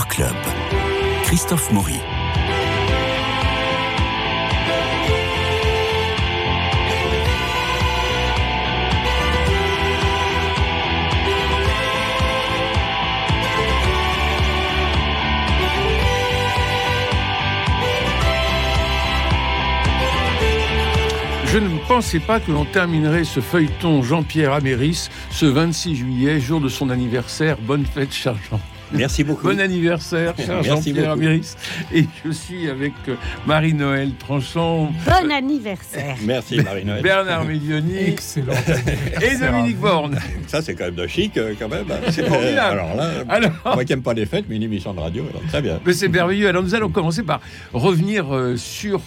Club. Christophe Maury. Je ne pensais pas que l'on terminerait ce feuilleton Jean-Pierre Améris ce 26 juillet, jour de son anniversaire. Bonne fête, cher Jean. Merci beaucoup. Bon anniversaire, cher Jean-Pierre Améris. Et je suis avec euh, Marie-Noël Tranchant. Bon anniversaire. Merci Marie-Noël. Bernard Médioni. Excellent. Et Dominique Borne. Ça, c'est quand même de chic, euh, quand même. C'est formidable. alors là, Alors- moi qui n'aime pas les fêtes, mais une émission de radio, alors très bien. Mais c'est merveilleux. Alors nous allons commencer par revenir euh, sur,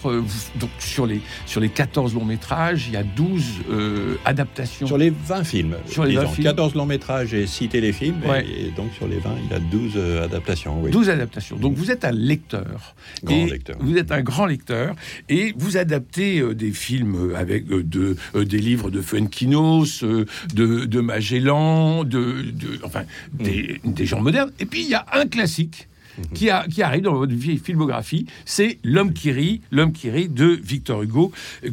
donc, sur, les, sur les 14 longs métrages. Il y a 12 euh, adaptations. Sur les 20 films, Sur les 20 disons, films. 14 longs métrages et 6 téléfilms, et- Ouais. et, donc sur les 20, il y a 12 euh, adaptations. Oui. 12 adaptations. Donc vous êtes un lecteur. Grand lecteur. Vous êtes un grand lecteur et vous adaptez euh, des films avec euh, de, des livres de Fuenquinos, de, de Magellan, de, de- enfin des, Mm. des gens modernes. Et puis il y a un classique. Mm-hmm. Qui, a- qui arrive dans votre vie- filmographie, c'est L'homme qui rit, L'homme qui rit de Victor Hugo,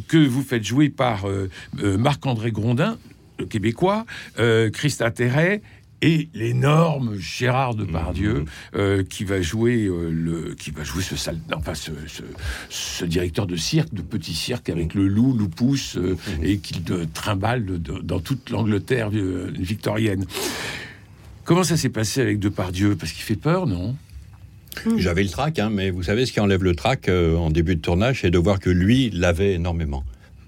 que vous faites jouer par euh, Marc-André Grondin, le québécois, euh, Christa Terret et l'énorme Gérard Depardieu euh, qui va jouer euh, le qui va jouer ce sale non, enfin ce, ce, ce directeur de cirque de petit cirque avec le loup Loupousse euh, et qu'il trimballe de- de- dans toute l'Angleterre euh, victorienne. Comment ça s'est passé avec Depardieu? Parce qu'il fait peur, non? J'avais le trac, hein, mais vous savez, ce qui enlève le trac euh, en début de tournage, c'est de voir que lui l'avait énormément.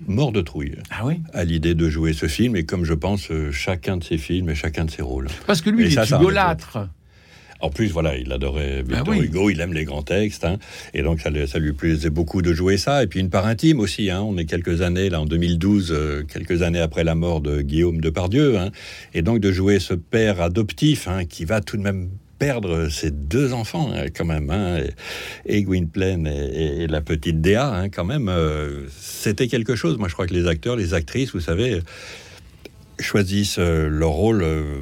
Mort de trouille Ah oui à l'idée de jouer ce film, et comme je pense, euh, chacun de ses films et chacun de ses rôles. Parce que lui, Et il ça, est ça hugolâtre. En plus, voilà, il adorait Victor Ah oui. Hugo, il aime les grands textes, hein, et donc ça, lui- ça lui plaisait beaucoup de jouer ça. Et puis une part intime aussi, hein, on est quelques années, là en 2012, euh, quelques années après la mort de Guillaume Depardieu, hein, et donc de jouer ce père adoptif qui va tout de même perdre ses deux enfants hein, quand même, hein, et, Gwynplaine et la petite Déa hein, quand même, euh, c'était quelque chose. Moi je crois que les acteurs, les actrices, vous savez, choisissent euh, leur rôle euh,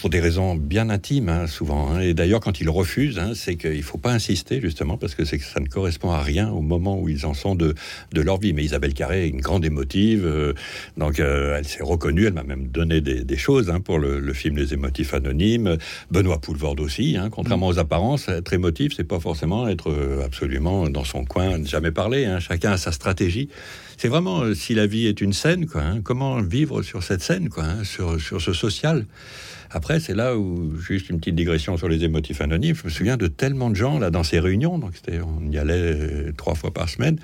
pour des raisons bien intimes, hein, souvent. hein. Et d'ailleurs, quand ils refusent, hein, c'est qu'il ne faut pas insister, justement, parce que, ça ne correspond à rien au moment où ils en sont de, de leur vie. Mais Isabelle Carré est une grande émotive, euh, donc euh, elle s'est reconnue, elle m'a même donné des, des choses pour le, le film Les émotifs anonymes. Benoît Poulvorde aussi, contrairement aux apparences, être émotif, c'est pas forcément être euh, absolument dans son coin, ne jamais parler. Chacun a sa stratégie. C'est vraiment, euh, si la vie est une scène, quoi, comment vivre sur cette scène, quoi, sur, sur ce social. Après, c'est là où, juste une petite digression sur les émotifs anonymes, je me souviens de tellement de gens, là, dans ces réunions, donc c'était, on y allait euh, trois fois par semaine,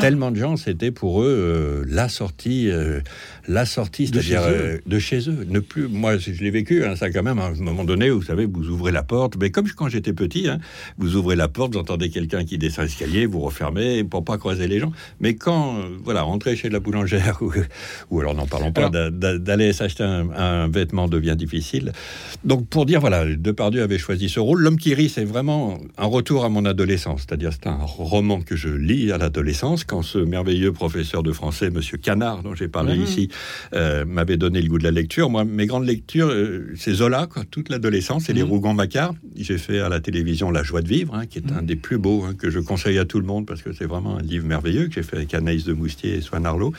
tellement de gens, c'était pour eux euh, la sortie, euh, la sortie, De c'est-à-dire chez eux. de chez eux. Ne plus, moi, je l'ai vécu, hein, ça quand même, à un moment donné, vous savez, vous ouvrez la porte, mais comme quand j'étais petit, hein, vous ouvrez la porte, vous entendez quelqu'un qui descend l'escalier, vous refermez pour pas croiser les gens. Mais quand, voilà, rentrer chez la boulangère, ou, ou alors n'en parlons pas, d'aller s'acheter un, un vêtement devient difficile. Donc pour dire, voilà, Depardieu avait choisi ce rôle. L'homme qui rit, c'est vraiment un retour à mon adolescence. C'est-à-dire, c'est un roman que je lis à l'adolescence, quand ce merveilleux professeur de français, Monsieur Canard, dont j'ai parlé Mhm. ici, euh, m'avait donné le goût de la lecture. Moi, mes grandes lectures, euh, c'est Zola, quoi, toute l'adolescence, et les Mhm. Rougon-Macquart. J'ai fait à la télévision La Joie de vivre, hein, qui est un des plus beaux, hein, que je conseille à tout le monde, parce que c'est vraiment un livre merveilleux que j'ai fait avec Anaïs de Moustier et Swan Arlo.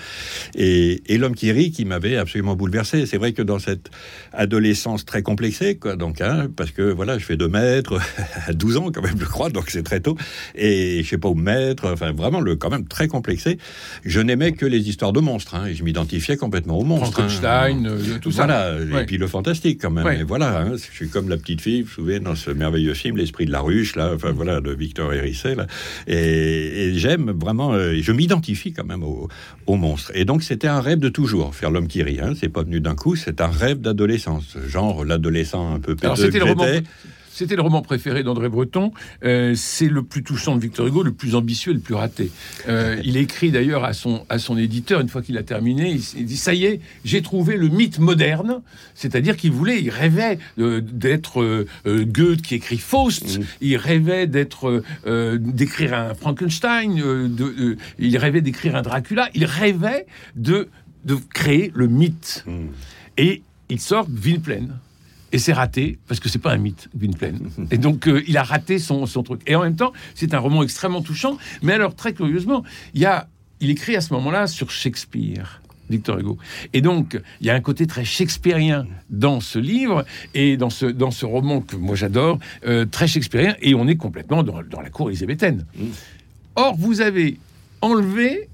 Et, et L'homme qui rit, qui m'avait absolument bouleversé. C'est vrai que dans cette adolescence très complexée, quoi, donc, hein, parce que voilà, je fais 2 mètres à 12 ans, quand même, je crois, donc c'est très tôt. Et je sais pas où me mettre, enfin, vraiment, le, quand même très complexé. Je n'aimais que les histoires de monstres, hein, et je m'identifiais complètement aux monstres. hein. Frankenstein, euh, tout ça. Voilà, et puis le fantastique quand même. Ouais. Et voilà, hein, je suis comme la petite fille, vous vous souvenez, dans ce merveilleux film, L'Esprit de la ruche, là, enfin voilà, de Victor Hérisset, là. Et, et j'aime vraiment, euh, je m'identifie quand même aux au monstres. Et donc c'était un rêve de toujours, faire l'homme qui rit. Hein. C'est pas venu d'un coup, c'est un rêve d'adolescence. Genre l'adolescent un peu péteux Alors c'était le roman. C'était le roman préféré d'André Breton. Euh, c'est le plus touchant de Victor Hugo, le plus ambitieux et le plus raté. Euh, il écrit d'ailleurs à son, à son éditeur, une fois qu'il a terminé, il, dit Ça y est, j'ai trouvé le mythe moderne. C'est-à-dire qu'il voulait, il rêvait euh, d'être Goethe qui écrit Faust, Mm. il rêvait d'être, d'écrire un Frankenstein, de, il rêvait d'écrire un Dracula, il rêvait de, de créer le mythe. Mm. Et il sort Gwynplaine. Et c'est raté, parce que c'est pas un mythe, Gwynplaine. Et donc, euh, il a raté son, son truc. Et en même temps, c'est un roman extrêmement touchant. Mais alors, très curieusement, il, y a, il écrit à ce moment-là sur Shakespeare. Victor Hugo. Et donc, il y a un côté très shakespearien dans ce livre et dans ce, dans ce roman que moi j'adore, euh, très shakespearien, et on est complètement dans, dans la cour élisabéthaine. Or, vous avez enlevé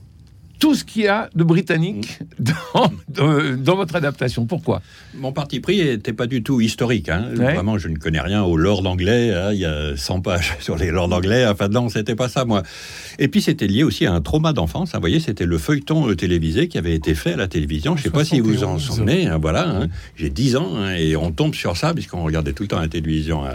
tout ce qu'il y a de britannique dans, dans, dans votre adaptation. Pourquoi? Mon parti pris n'était pas du tout historique. hein. Ouais. Vraiment, je ne connais rien au lord anglais. hein. Il y a 100 pages sur les lords anglais. Enfin, non, c'était pas ça, moi. Et puis, c'était lié aussi à un trauma d'enfance. hein. Vous voyez, c'était le feuilleton euh, télévisé qui avait été fait à la télévision. Je ne sais pas si vous en 71. souvenez. voilà. J'ai 10 ans et on tombe sur ça puisqu'on regardait tout le temps la télévision euh,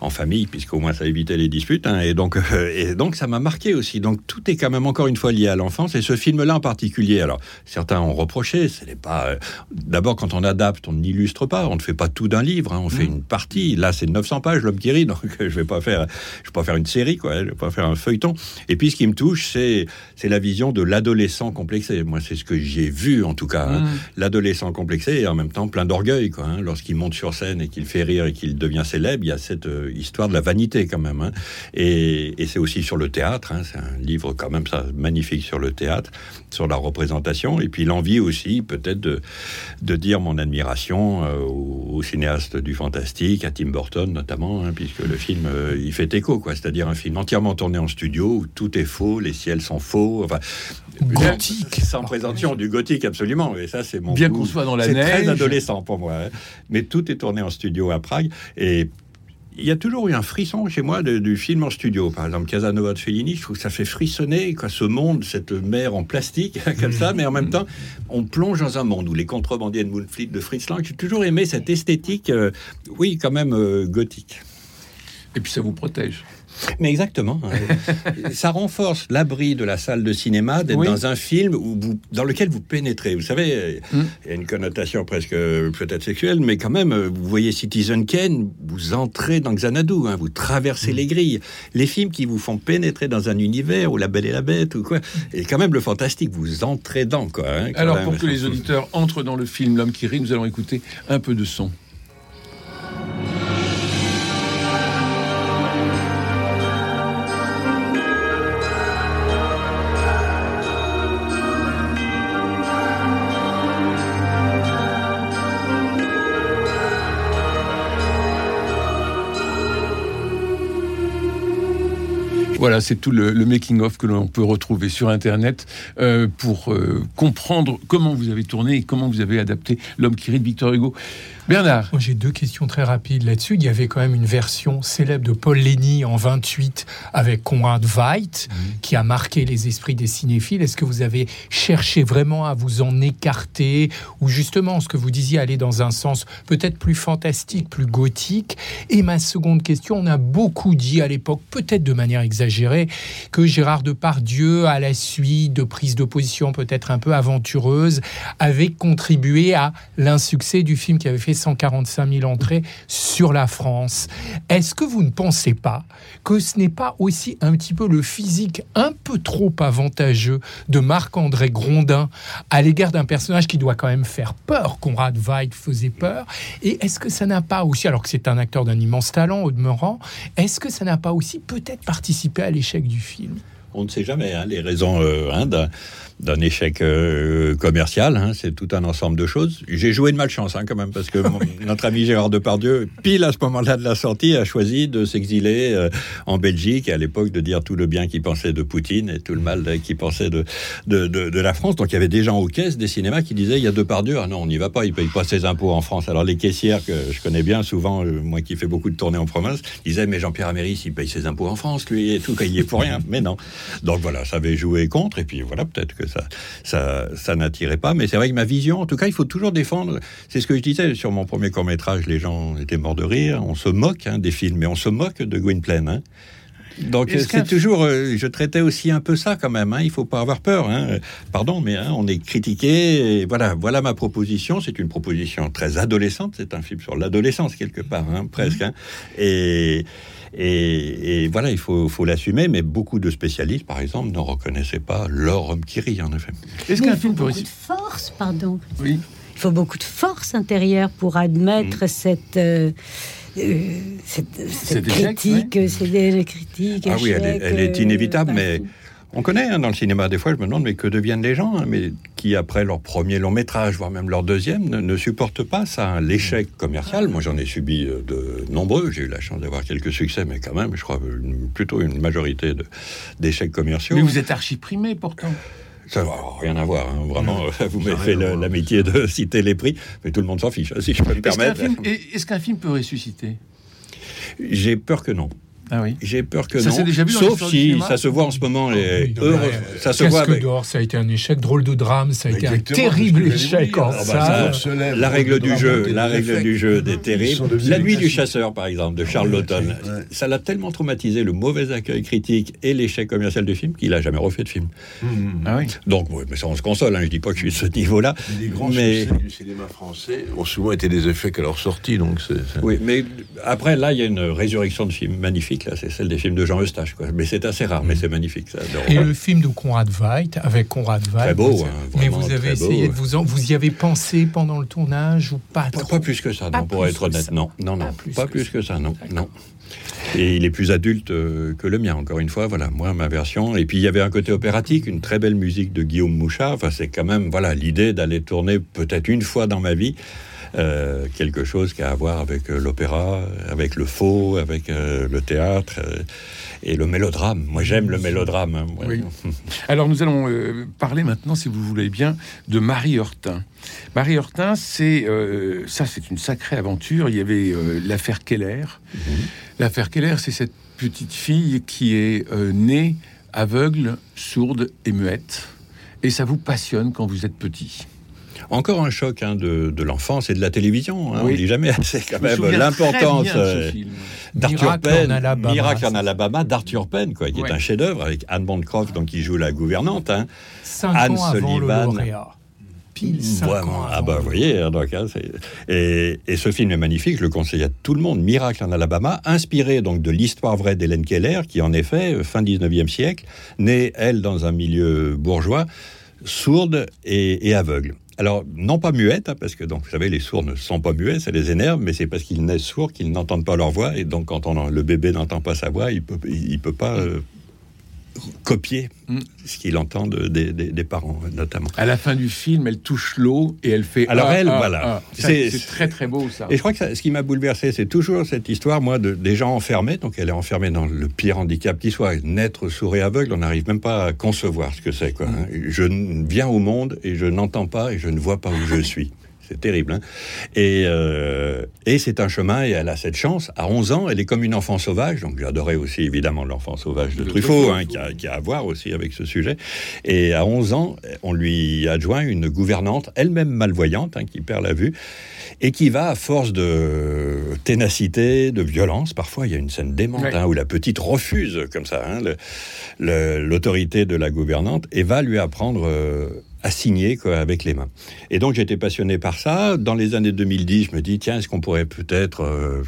en famille, puisqu'au moins ça évitait les disputes. et, donc, euh, et donc, ça m'a marqué aussi. Donc, tout est quand même encore une fois lié à l'enfance. Et ce film-là en particulier, alors, certains ont reproché, ce n'est pas. euh, D'abord, quand on adapte, on n'illustre pas, on ne fait pas tout d'un livre, hein, on fait une partie. Là, c'est 900 pages, L'homme qui rit, donc je vais pas faire, je vais pas faire une série, quoi. Je vais pas faire un feuilleton. Et puis, ce qui me touche, c'est c'est la vision de l'adolescent complexé. Moi, c'est ce que j'ai vu, en tout cas. hein. L'adolescent complexé et en même temps plein d'orgueil, quoi. hein. Lorsqu'il monte sur scène et qu'il fait rire et qu'il devient célèbre, il y a cette euh, histoire de la vanité, quand même. hein. Et, et c'est aussi sur le théâtre. hein. C'est un livre, quand même, ça, magnifique sur le théâtre, sur la représentation. Et puis, l'envie aussi, peut-être, de, de dire mon admiration euh, aux, aux cinéastes du fantastique, à Tim Burton notamment, hein, puisque le film, euh, il fait écho, quoi. C'est-à-dire un film entièrement tourné en studio où tout est faux, les ciels sont faux. Enfin, Gothique. Sans présentation du gothique, absolument. Et ça, c'est mon Bien qu'on soit dans la C'est très neige. adolescent pour moi. hein. Mais tout est tourné en studio à Prague. Et il y a toujours eu un frisson chez moi de- du film en studio. Par exemple, Casanova de Fellini, je trouve que ça fait frissonner quoi, ce monde, cette mer en plastique, comme ça, mais en même temps, on plonge dans un monde où les contrebandiers de Moonfleet de Fritz Lang, j'ai toujours aimé cette esthétique, euh, oui, quand même euh, gothique. Et puis, ça vous protège. Mais exactement. hein. ça renforce l'abri de la salle de cinéma d'être Oui. dans un film où vous, dans lequel vous pénétrez. Vous savez, Mm. il y a une connotation presque euh, peut-être sexuelle, mais quand même, euh, vous voyez Citizen Kane, vous entrez dans Xanadu, hein, vous traversez les grilles. Les films qui vous font pénétrer dans un univers ou La Belle et la Bête ou quoi, et quand même le fantastique, vous entrez dans quoi. hein, Alors, même. pour que les auditeurs entrent dans le film L'homme qui rit, nous allons écouter un peu de son. Voilà, c'est tout le, le making-of que l'on peut retrouver sur Internet euh, pour euh, comprendre comment vous avez tourné et comment vous avez adapté L'homme qui rit de Victor Hugo. Bernard, Moi, j'ai deux questions très rapides là-dessus. Il y avait quand même une version célèbre de Paul Lény en 28 avec Conrad Veidt qui a marqué les esprits des cinéphiles. Est-ce que vous avez cherché vraiment à vous en écarter ou justement ce que vous disiez aller dans un sens peut-être plus fantastique, plus gothique? Et ma seconde question, on a beaucoup dit à l'époque, peut-être de manière exagérée, que Gérard Depardieu, à la suite de prises de position peut-être un peu aventureuses, avait contribué à l'insuccès du film qui avait fait 145 000 entrées sur la France. Est-ce que vous ne pensez pas que ce n'est pas aussi un petit peu le physique un peu trop avantageux de Marc-André Grondin à l'égard d'un personnage qui doit quand même faire peur Conrad Veidt faisait peur. Et est-ce que ça n'a pas aussi, alors que c'est un acteur d'un immense talent au demeurant, est-ce que ça n'a pas aussi peut-être participé à l'échec du film On ne sait jamais hein, les raisons euh, hein, d'un, échec euh, commercial. hein, c'est tout un ensemble de choses. J'ai joué de malchance quand même parce que mon- notre ami Gérard Depardieu, pile à ce moment-là de la sortie, a choisi de s'exiler euh, en Belgique et à l'époque de dire tout le bien qu'il pensait de Poutine et tout le mal euh, qu'il pensait de, de, de, de la France. Donc il y avait des gens aux caisses des cinémas qui disaient il y a Depardieu, ah non on n'y va pas, il paye pas ses impôts en France. Alors les caissières que je connais bien, souvent euh, moi qui fais beaucoup de tournées en province, disaient mais Jean-Pierre Améris il paye ses impôts en France lui et tout, il y est pour rien. Mais non. Donc voilà, ça avait joué contre, et puis voilà, peut-être que ça, ça, ça n'attirait pas. Mais c'est vrai que ma vision, en tout cas, il faut toujours défendre. C'est ce que je disais sur mon premier court métrage. Les gens étaient morts de rire. On se moque hein, des films, mais on se moque de Gwynplaine. Hein. Donc euh, c'est toujours, euh, je traitais aussi un peu ça quand même. Hein, il faut pas avoir peur. Hein. Pardon, mais hein, on est critiqué. Et voilà, voilà ma proposition. C'est une proposition très adolescente. C'est un film sur l'adolescence quelque part, hein, presque. hein. Et, et, et voilà, il faut, faut l'assumer. Mais beaucoup de spécialistes, par exemple, ne reconnaissaient pas leur homme qui rit, en effet. est-ce qu'un il film peut aussi... de force, pardon. Oui. Il faut beaucoup de force intérieure pour admettre cette. euh, euh, cette, cette échec, critique, ouais. c'est des critiques. Ah oui, elle est, échecs, elle est euh, inévitable, mais on connaît hein, dans le cinéma. Des fois, je me demande, mais que deviennent les gens hein, mais qui, après leur premier long métrage, voire même leur deuxième, ne, ne supportent pas ça, hein, l'échec commercial. Moi, j'en ai subi euh, de nombreux. J'ai eu la chance d'avoir quelques succès, mais quand même, je crois une- plutôt une majorité de- d'échecs commerciaux. Mais vous êtes archi-primé pourtant. Ça n'a rien à voir, hein, vraiment. Vous Ça m'avez fait l'amitié de citer les prix, mais tout le monde s'en fiche, hein, si je peux me Est-ce qu'un permettre. film, est- est-ce qu'un film peut ressusciter? J'ai peur que non. Ah oui. J'ai peur que Ça non. s'est déjà vu dans Sauf si ça se voit en ce moment. Les... Oui, non, heureux- mais, ça se voit avec d'or, ça a été un échec. Drôle de drame, ça a été un terrible échec en dire. Ah bah, salle. ça se lève. la règle du jeu, la règle du jeu des terribles. La nuit du chasseur, par exemple, de Charles Laughton. Ça l'a tellement traumatisé, le mauvais accueil critique et l'échec commercial du film, qu'il a jamais refait de film. Ah oui. Donc, mais ça, on se console. Hein, je dis pas que je suis de ce niveau-là. Les grands succès du cinéma français ont souvent été des effets à leur sortie, donc oui, mais après, là, il y a une résurrection de films magnifique. Là, c'est celle des films de Jean Eustache. Quoi. Mais c'est assez rare, mais c'est magnifique. Ça, Et le film de Conrad Veidt, avec Conrad Veidt. Très beau, hein, mais vous avez beau. essayé de vous en, vous y avez pensé pendant le tournage ou pas Pas, trop pas plus que ça, non, pour être honnête. Non, non, non. Pas plus Pas que plus que ça, non. Non. Et il est plus adulte euh, que le mien, encore une fois. Voilà, moi, ma version. Et puis, il y avait un côté opératique, une très belle musique de Guillaume Mouchard. Enfin, c'est quand même, voilà, l'idée d'aller tourner peut-être une fois dans ma vie. Euh, quelque chose qui a à voir avec euh, l'opéra, avec le faux, avec euh, le théâtre et le mélodrame. Moi, j'aime le mélodrame. hein. Oui. Alors nous allons parler maintenant, si vous voulez bien, de Marie Hortin. Marie Hortin, c'est ça, c'est une sacrée aventure. Il y avait l'affaire Keller. L'affaire Keller, c'est cette petite fille qui est née aveugle, sourde et muette. Et ça vous passionne quand vous êtes petit. Encore un choc hein, de, de l'enfance et de la télévision. Hein, Oui. On dit jamais assez quand même l'importance. euh, d'Arthur Miracle Penn, en Alabama, Miracle en. Alabama d'Arthur Penn, quoi, qui Ouais. est un chef-d'œuvre avec Anne Bancroft, donc qui joue la gouvernante. Hein. Cinq Anne ans avant le Sullivan. Pile cinq Vraiment. ans Ah avant bah vous voyez, donc, hein, et, et ce film est magnifique, je le conseille à tout le monde. Miracle en Alabama, inspiré donc de l'histoire vraie d'Hélène Keller, qui en effet, euh, fin 19e siècle, née elle dans un milieu bourgeois, sourde et, et aveugle. Alors, non pas muette, hein, parce que donc, vous savez, les sourds ne sont pas muets, ça les énerve, mais c'est parce qu'ils naissent sourds qu'ils n'entendent pas leur voix, et donc quand on, le bébé n'entend pas sa voix, il peut, il peut pas euh, copier Mm. ce qu'il entend de- des- parents, notamment. À la fin du film, elle touche l'eau et elle fait. Alors ah, elle, ah, voilà. ah. C'est- très très beau ça. Et je crois que ça- ce qui m'a bouleversé, c'est toujours cette histoire, moi, de, des gens enfermés. Donc, elle est enfermée dans le pire handicap qui soit. Naître sourd et aveugle, on n'arrive même pas à concevoir ce que c'est. Quoi, hein. Je viens au monde et je n'entends pas et je ne vois pas où je suis. C'est terrible. hein. et euh, et c'est un chemin et elle a cette chance. À 11 ans, elle est comme une enfant sauvage. Donc, j'adorais aussi, évidemment, l'enfant sauvage de Truffaut, hein, qui, a, qui a à voir aussi avec ce sujet. Et à 11 ans, on lui adjoint une gouvernante, elle-même malvoyante, hein, qui perd la vue et qui va, à force de ténacité, de violence, parfois il y a une scène démente Ouais. où la petite refuse comme ça l'autorité de la gouvernante et va lui apprendre euh, à signer quoi, avec les mains. Et donc j'étais passionné par ça. Dans les années 2010, je me dis tiens, est-ce qu'on pourrait peut-être euh,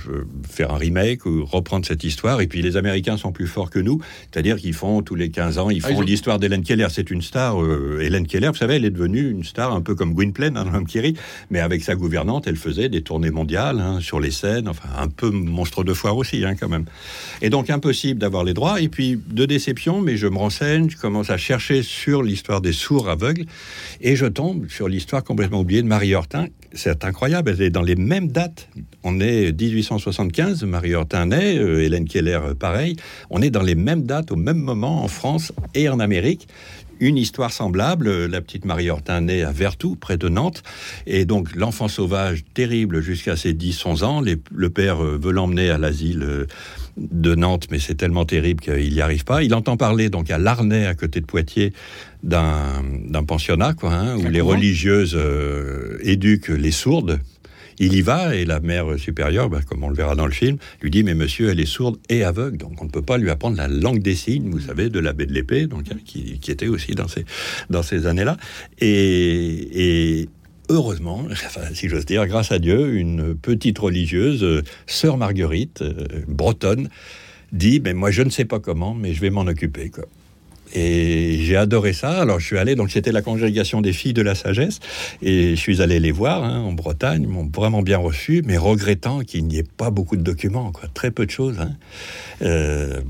faire un remake ou reprendre cette histoire? Et puis les Américains sont plus forts que nous, c'est-à-dire qu'ils font tous les 15 ans, ils Ah, font ils l'histoire d'Hélène Keller. C'est une star, euh, Hélène Keller, vous savez, elle est devenue une star un peu comme Gwynplaine hein, dans L'Homme-Kiri, mais avec sa gouvernante, elle faisait des tournées mondiales hein, sur les scènes, enfin un peu monstre de foire aussi hein, quand même. Et donc impossible d'avoir les droits. Et puis de déception, mais je me renseigne, je commence à chercher sur l'histoire des sourds aveugles, et je tombe sur l'histoire complètement oubliée de Marie Hortin. C'est incroyable, elle est dans les mêmes dates. On est 1875, Marie Hortin naît, euh, Hélène Keller euh, pareil. On est dans les mêmes dates, au même moment, en France et en Amérique. Une histoire semblable, euh, la petite Marie Hortin naît à Vertou, près de Nantes, et donc l'enfant sauvage terrible jusqu'à ses 10-11 ans. Le père veut l'emmener à l'asile de Nantes, mais c'est tellement terrible qu'il n'y arrive pas. Il entend parler donc à Larnay, à côté de Poitiers, d'un pensionnat, quoi, hein, où Un les religieuses euh, éduquent les sourdes. Il y va et la mère supérieure, bah, comme on le verra dans le film, lui dit mais monsieur elle est sourde et aveugle donc on ne peut pas lui apprendre la langue des signes, vous savez, de l'abbé de l'épée, donc hein, qui, qui était aussi dans ces dans ces années-là et, et heureusement, si j'ose dire, grâce à Dieu, une petite religieuse, euh, sœur Marguerite, euh, bretonne, dit mais moi je ne sais pas comment mais je vais m'en occuper. Et j'ai adoré ça. Alors je suis allé, donc c'était la congrégation des filles de la sagesse, et je suis allé les voir hein, en Bretagne. M'ont vraiment bien reçu, mais regrettant qu'il n'y ait pas beaucoup de documents, très peu de choses. Hein. Euh,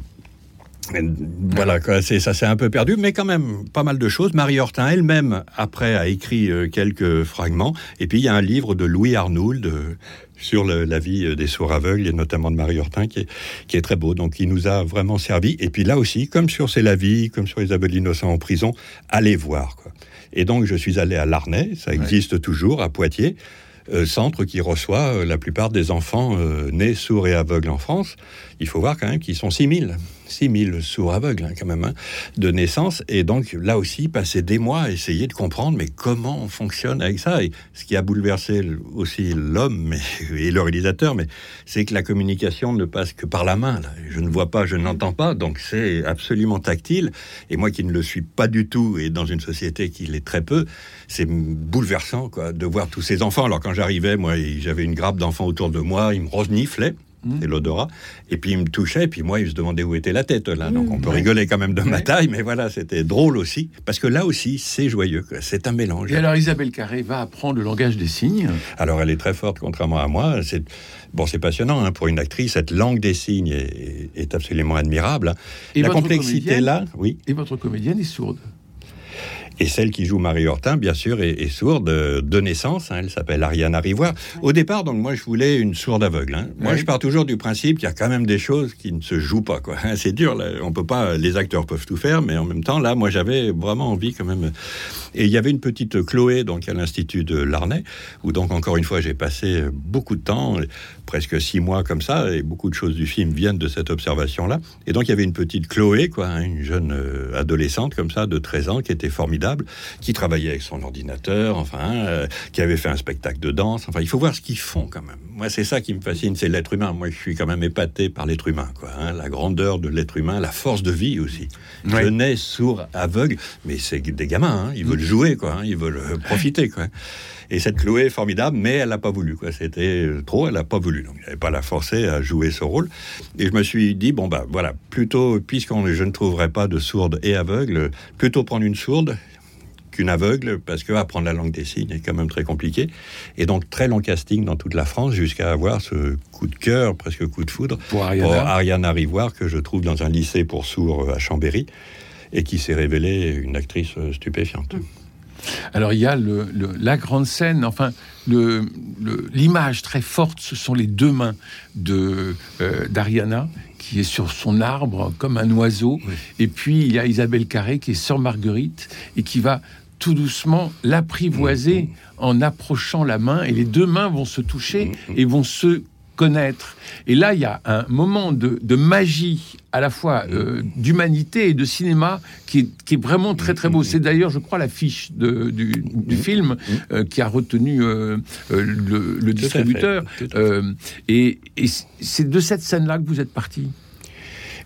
voilà, quoi, ça s'est un peu perdu, mais quand même pas mal de choses. Marie Hortin elle-même, après, a écrit euh, quelques fragments. Et puis il y a un livre de Louis Arnould euh, sur le- la vie euh, des sourds aveugles, et notamment de Marie Hortin, qui est, qui est très beau. Donc il nous a vraiment servi. Et puis là aussi, comme sur C'est la vie, comme sur Isabelle Innocent en prison, allez voir. Quoi. Et donc je suis allé à Larnay, ça existe toujours, à Poitiers. euh, centre qui reçoit euh, la plupart des enfants euh, nés sourds et aveugles en France. Il faut voir quand même qu'ils sont 6000. 6000 sourds aveugles, hein, quand même, hein, de naissance. Et donc, là aussi, passer des mois à essayer de comprendre, mais comment on fonctionne avec ça. Et ce qui a bouleversé aussi l'homme et le réalisateur, mais c'est que la communication ne passe que par la main. Je ne vois pas, je n'entends pas, donc c'est absolument tactile. Et moi qui ne le suis pas du tout, et dans une société qui l'est très peu, c'est bouleversant quoi, de voir tous ces enfants. Alors quand j'arrivais, moi, j'avais une grappe d'enfants autour de moi, ils me reniflaient. C'est l'odorat. Et puis il me touchait, et puis moi, il se demandait où était la tête. Là. Donc on peut rigoler quand même de ma taille, mais voilà, c'était drôle aussi. Parce que là aussi, c'est joyeux. C'est un mélange. Et alors Isabelle Carré va apprendre le langage des signes. Alors elle est très forte, contrairement à moi. C'est bon, c'est passionnant hein, pour une actrice. Cette langue des signes est, est absolument admirable. hein. Et la complexité là, oui. Et votre comédienne est sourde. Et celle qui joue Marie Hortin, bien sûr, est, est sourde euh, de naissance. hein, elle s'appelle Ariane Arrivoire. Au départ, donc moi, je voulais une sourde aveugle. hein. Moi, Ouais. je pars toujours du principe qu'il y a quand même des choses qui ne se jouent pas. Quoi. C'est dur. Là. On peut pas. Les acteurs peuvent tout faire, mais en même temps, là, moi, j'avais vraiment envie quand même. Et il y avait une petite Chloé, donc à l'institut de Larnay, où donc encore une fois, j'ai passé beaucoup de temps, presque six mois comme ça, et beaucoup de choses du film viennent de cette observation-là. Et donc il y avait une petite Chloé, quoi, hein, une jeune euh, adolescente comme ça, de 13 ans, qui était formidable, qui travaillait avec son ordinateur, enfin, euh, qui avait fait un spectacle de danse. Enfin, il faut voir ce qu'ils font quand même. Moi, c'est ça qui me fascine, c'est l'être humain. Moi, je suis quand même épaté par l'être humain, quoi. hein, la grandeur de l'être humain, la force de vie aussi. Ouais. Je nais sourd, aveugle, mais c'est des gamins, hein, ils veulent jouer, quoi. hein, ils veulent euh, profiter, quoi. Et cette Chloé est formidable, mais elle n'a pas voulu. Quoi. C'était euh, trop, elle n'a pas voulu. Donc, n'avait pas la forcer à jouer ce rôle. Et je me suis dit, bon, bah voilà, plutôt, puisqu'on je ne trouverai pas de sourde et aveugle, plutôt prendre une sourde qu'une aveugle, parce que apprendre la langue des signes est quand même très compliqué. Et donc, très long casting dans toute la France, jusqu'à avoir ce coup de cœur, presque coup de foudre, Pour Ariana. pour Ariane Arrivoire, que je trouve dans un lycée pour sourds euh, à Chambéry, et qui s'est révélée une actrice euh, stupéfiante. Alors il y a le, le- la grande scène, enfin le- le- l'image très forte, ce sont les deux mains de euh, d'Ariana qui est sur son arbre comme un oiseau, et puis il y a Isabelle Carré qui est sœur Marguerite et qui va tout doucement l'apprivoiser en approchant la main, et les deux mains vont se toucher et vont se connaître. Et là, il y a un moment de, de magie, à la fois euh, d'humanité et de cinéma, qui est, qui est vraiment très très beau. C'est d'ailleurs, je crois, l'affiche du, du film euh, qui a retenu euh, le, distributeur. et c'est de cette scène-là que vous êtes parti?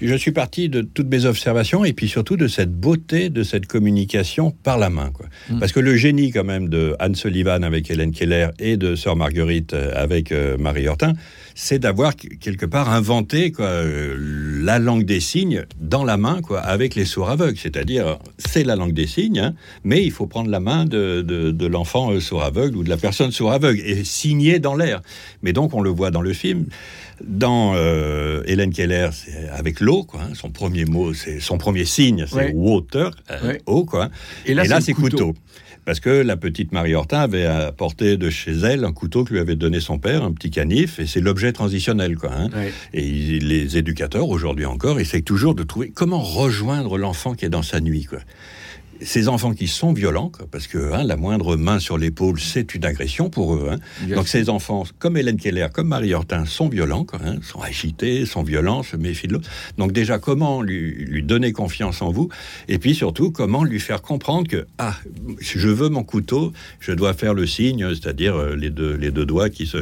Je suis parti de toutes mes observations et puis surtout de cette beauté de cette communication par la main. Quoi. Parce que le génie quand même de Anne Sullivan avec Hélène Keller et de Sœur Marguerite euh, avec euh, Marie Hortin, c'est d'avoir qu- quelque part inventé quoi, euh, la langue des signes dans la main quoi, avec les sourds aveugles. C'est-à-dire, c'est la langue des signes, hein, mais il faut prendre la main de, de- de l'enfant euh, sourd aveugle ou de la personne sourd aveugle et signer dans l'air. Mais donc, on le voit dans le film. Dans Hélène Keller, c'est avec l'eau, quoi. hein. Son premier mot, c'est son premier signe, c'est Ouais. water, euh, Ouais. eau, quoi. Et là, c'est couteau. couteau. Parce que la petite Marie Hortin avait apporté de chez elle un couteau que lui avait donné son père, un petit canif, et c'est l'objet transitionnel, quoi. hein. Ouais. Et les éducateurs, aujourd'hui encore, essayent toujours de trouver comment rejoindre l'enfant qui est dans sa nuit, quoi. Ces enfants qui sont violents, parce que hein, la moindre main sur l'épaule, c'est une agression pour eux. hein. Donc ces enfants, comme Hélène Keller, comme Marie Hortin, sont violents, quoi, hein, sont agités, sont violents, se méfient de l'autre. Donc déjà, comment lui, lui donner confiance en vous? Et puis surtout, comment lui faire comprendre que, ah, je veux mon couteau, je dois faire le signe, c'est-à-dire euh, les deux, les deux doigts qui se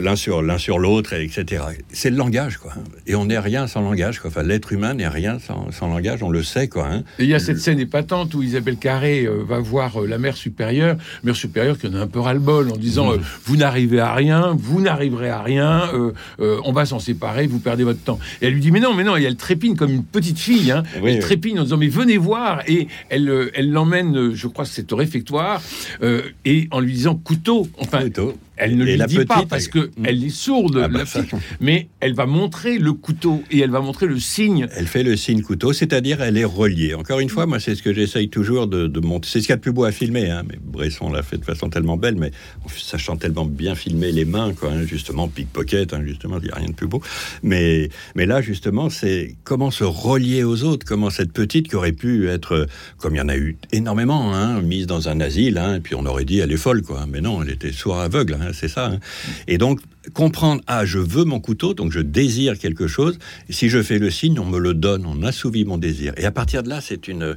l'un sur l'un sur l'autre, etc. C'est le langage, quoi. Et on n'est rien sans langage, quoi. Enfin, l'être humain n'est rien sans, sans, langage, on le sait, quoi. Hein. Et il y a cette scène épatante où Isabelle Carré euh, va voir euh, la mère supérieure, mère supérieure qui en a un peu ras-le-bol en disant mmh. euh, vous n'arrivez à rien, vous n'arriverez à rien, on va s'en séparer, vous perdez votre temps. Et elle lui dit mais non, mais non, et elle trépine comme une petite fille, hein. oui, elle oui. trépine en disant mais venez voir, et elle elle l'emmène, je crois, c'est au réfectoire, et en lui disant couteau, enfin. Couteau. Elle ne lui dit petite, pas parce qu'elle elle est sourde, ah bah la fille, mais elle va montrer le couteau et elle va montrer le signe. Elle fait le signe couteau, c'est-à-dire elle est reliée. Encore une fois, moi, c'est ce que j'essaye toujours de, de montrer. C'est ce qu'il y a de plus beau à filmer, hein, mais Bresson l'a fait de façon tellement belle, mais sachant tellement bien filmer les mains, quoi, hein, justement, pickpocket, hein, justement, il n'y a rien de plus beau. Mais, mais là, justement, c'est comment se relier aux autres, comment cette petite qui aurait pu être, comme il y en a eu énormément, hein, mise dans un asile, hein, et puis on aurait dit elle est folle, quoi. Mais non, elle était sourde aveugle. Hein, c'est ça. Hein. Et donc, comprendre, ah, je veux mon couteau, donc je désire quelque chose. Si je fais le signe, on me le donne, on assouvit mon désir. Et à partir de là, c'est une,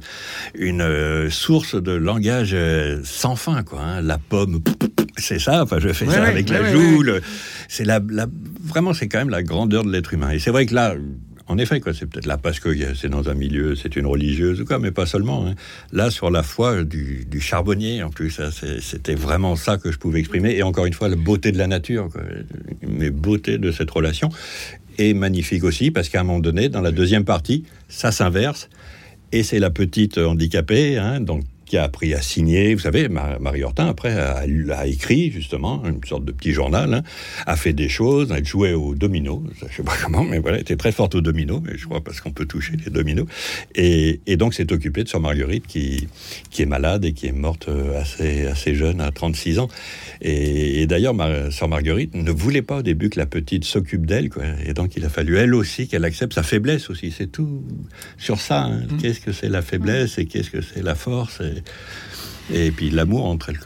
une euh, source de langage euh, sans fin, quoi. Hein. La pomme, c'est ça, enfin, je fais ouais, ça ouais, avec ouais, la joue. le- C'est la, la- vraiment, c'est quand même la grandeur de l'être humain. Et c'est vrai que là, en effet, quoi, c'est peut-être là parce que c'est dans un milieu, c'est une religieuse ou quoi, mais pas seulement. hein. Là, sur la foi du, charbonnier, en plus, c'est- c'était vraiment ça que je pouvais exprimer. Et encore une fois, la beauté de la nature, mais beauté de cette relation est magnifique aussi parce qu'à un moment donné, dans la deuxième partie, ça s'inverse et c'est la petite handicapée, hein, donc qui a appris à signer. Vous savez, Ma- Marie Hortin, après, a, a écrit, justement, une sorte de petit journal, hein, a fait des choses, elle jouait au domino, je sais pas comment, mais voilà, elle était très forte au domino, mais je crois parce qu'on peut toucher les dominos. Et, et donc, s'est occupée de Sœur Marguerite, qui, qui est malade et qui est morte euh, assez, assez jeune, à 36 ans. Et, et d'ailleurs, ma Sœur Marguerite ne voulait pas au début que la petite s'occupe d'elle, quoi. Et donc, il a fallu, elle aussi, qu'elle accepte sa faiblesse aussi. C'est tout sur ça. hein. Qu'est-ce que c'est la faiblesse et qu'est-ce que c'est la force et, et puis l'amour entre elles.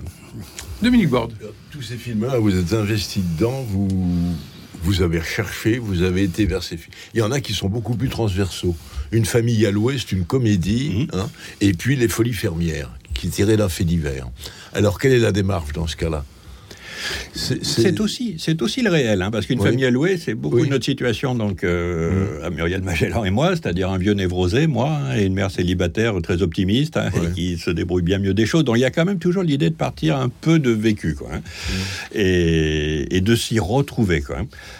Dominique Borde. Tous ces films-là, vous êtes investi dedans, vous, vous avez recherché, vous avez été vers ces films. Il y en a qui sont beaucoup plus transversaux. Une famille à l'ouest, une comédie, hein, et puis Les Folies Fermières, qui tiraient d'un fait divers. Alors, quelle est la démarche dans ce cas-là? C'est- aussi, c'est aussi le réel, hein, parce qu'une Oui. famille allouée, c'est beaucoup Oui. de notre situation, donc euh, à Muriel Magellan et moi, c'est-à-dire un vieux névrosé, moi, hein, et une mère célibataire très optimiste, hein, Ouais. et qui se débrouille bien mieux des choses. Donc il y a quand même toujours l'idée de partir un peu de vécu, quoi, hein, et, et de s'y retrouver, quoi.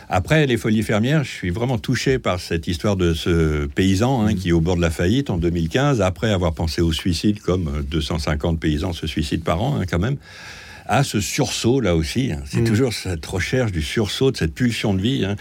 Après les folies fermières, je suis vraiment touché par cette histoire de ce paysan hein, qui est au bord de la faillite en 2015, après avoir pensé au suicide, comme euh, 250 paysans se suicident par an, hein, quand même à ce sursaut là aussi. hein. C'est Mm. toujours cette recherche du sursaut, de cette pulsion de vie, hein,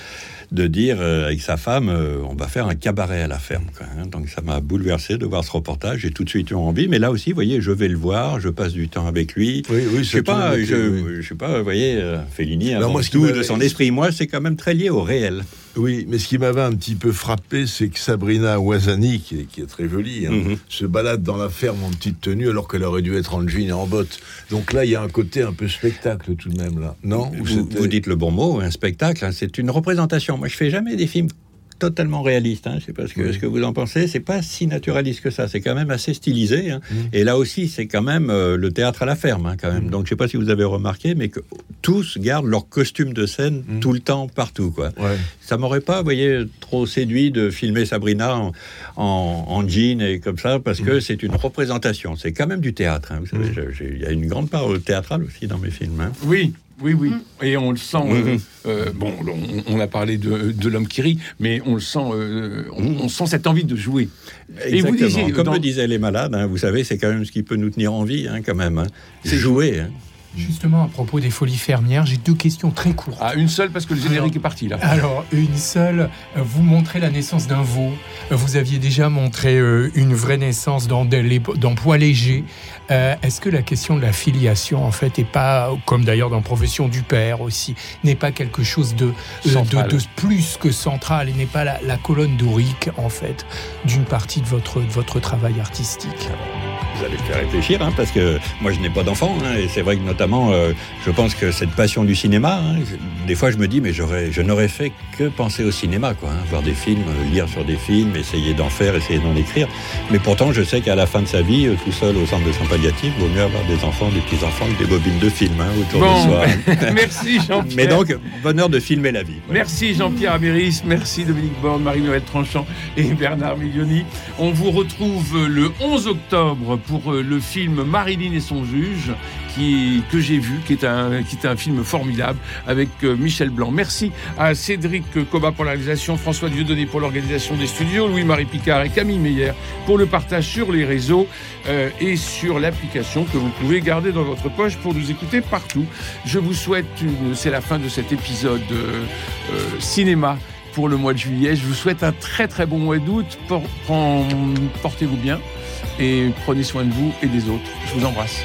de dire euh, avec sa femme, euh, on va faire un cabaret à la ferme. quoi, hein. Donc ça m'a bouleversé de voir ce reportage. J'ai tout de suite eu envie, mais là aussi, vous voyez, je vais le voir, je passe du temps avec lui. Oui, oui, Je sais pas, tout, je, oui. je sais pas, vous voyez, euh, Fellini avant moi, tout de son esprit. Moi, c'est quand même très lié au réel. Oui, mais ce qui m'avait un petit peu frappé, c'est que Sabrina Ouazani, qui est, qui est très jolie, hein, Mhm. se balade dans la ferme en petite tenue alors qu'elle aurait dû être en jean et en bottes. Donc là, il y a un côté un peu spectacle tout de même là, non Ou Vous, dites le bon mot, un spectacle, hein, c'est une représentation. Moi, je fais jamais des films totalement réalistes. Hein. Je sais pas ce que, Oui. ce que vous en pensez. C'est pas si naturaliste que ça. C'est quand même assez stylisé. hein. Mhm. Et là aussi, c'est quand même euh, le théâtre à la ferme, hein, quand même. Mhm. Donc, je sais pas si vous avez remarqué, mais que tous gardent leur costume de scène Mhm. tout le temps, partout, quoi. Ouais. Ça m'aurait pas, vous voyez, trop séduit de filmer Sabrina en, en, en jean et comme ça, parce que c'est une représentation. C'est quand même du théâtre. hein. Vous savez, il y a une grande part théâtrale aussi dans mes films. hein. Oui, oui, oui. Et on le sent. euh, Mhm. euh, bon, on, on a parlé de, de l'homme qui rit, mais on le sent. euh, on, Mhm. on sent cette envie de jouer. Et vous Exactement. disiez, Comme dans- le disaient les malades, hein, vous savez, c'est quand même ce qui peut nous tenir en vie, hein, quand même. hein. C'est jouer. Justement, à propos des folies fermières, j'ai deux questions très courtes. Ah, une seule parce que le générique Alors- est parti là. Alors, une seule, vous montrez la naissance d'un veau. Vous aviez déjà montré euh, une vraie naissance dans, des- dans Poids léger. Euh, Est-ce que la question de la filiation, en fait, n'est pas, comme d'ailleurs dans Profession du Père aussi, n'est pas quelque chose de, euh, Central. de, de plus que central et n'est pas la, la colonne dorique, en fait, d'une partie de votre, de votre travail artistique? Vous allez faire réfléchir, hein, parce que moi je n'ai pas d'enfant, hein, et c'est vrai que notamment, euh, je pense que cette passion du cinéma, hein, des fois je me dis, mais je n'aurais fait que penser au cinéma, quoi, hein, voir des films, euh, lire sur des films, essayer d'en faire, essayer d'en écrire. Mais pourtant, je sais qu'à la fin de sa vie, euh, tout seul au centre de soins palliatifs, vaut mieux avoir des enfants, des petits-enfants, que des bobines de films hein, autour Bon, de soi. merci Jean-Pierre. Mais donc, bonheur de filmer la vie. Voilà. Merci Jean-Pierre Améris, merci Dominique Borne, Marie-Noël Tranchant et Bernard Milioni. On vous retrouve le 11 octobre pour le film Marilyn et son juge que j'ai vu, qui est, un, film formidable avec euh, Michel Blanc. Merci à Cédric Coba pour la réalisation, François Dieudonné pour l'organisation des studios, Louis-Marie Picard et Camille Meyer pour le partage sur les réseaux euh, et sur l'application que vous pouvez garder dans votre poche pour nous écouter partout. Je vous souhaite, c'est la fin de cet épisode euh, cinéma pour le mois de juillet. Je vous souhaite un très très bon mois d'août. Portez-vous bien et prenez soin de vous et des autres. Je vous embrasse.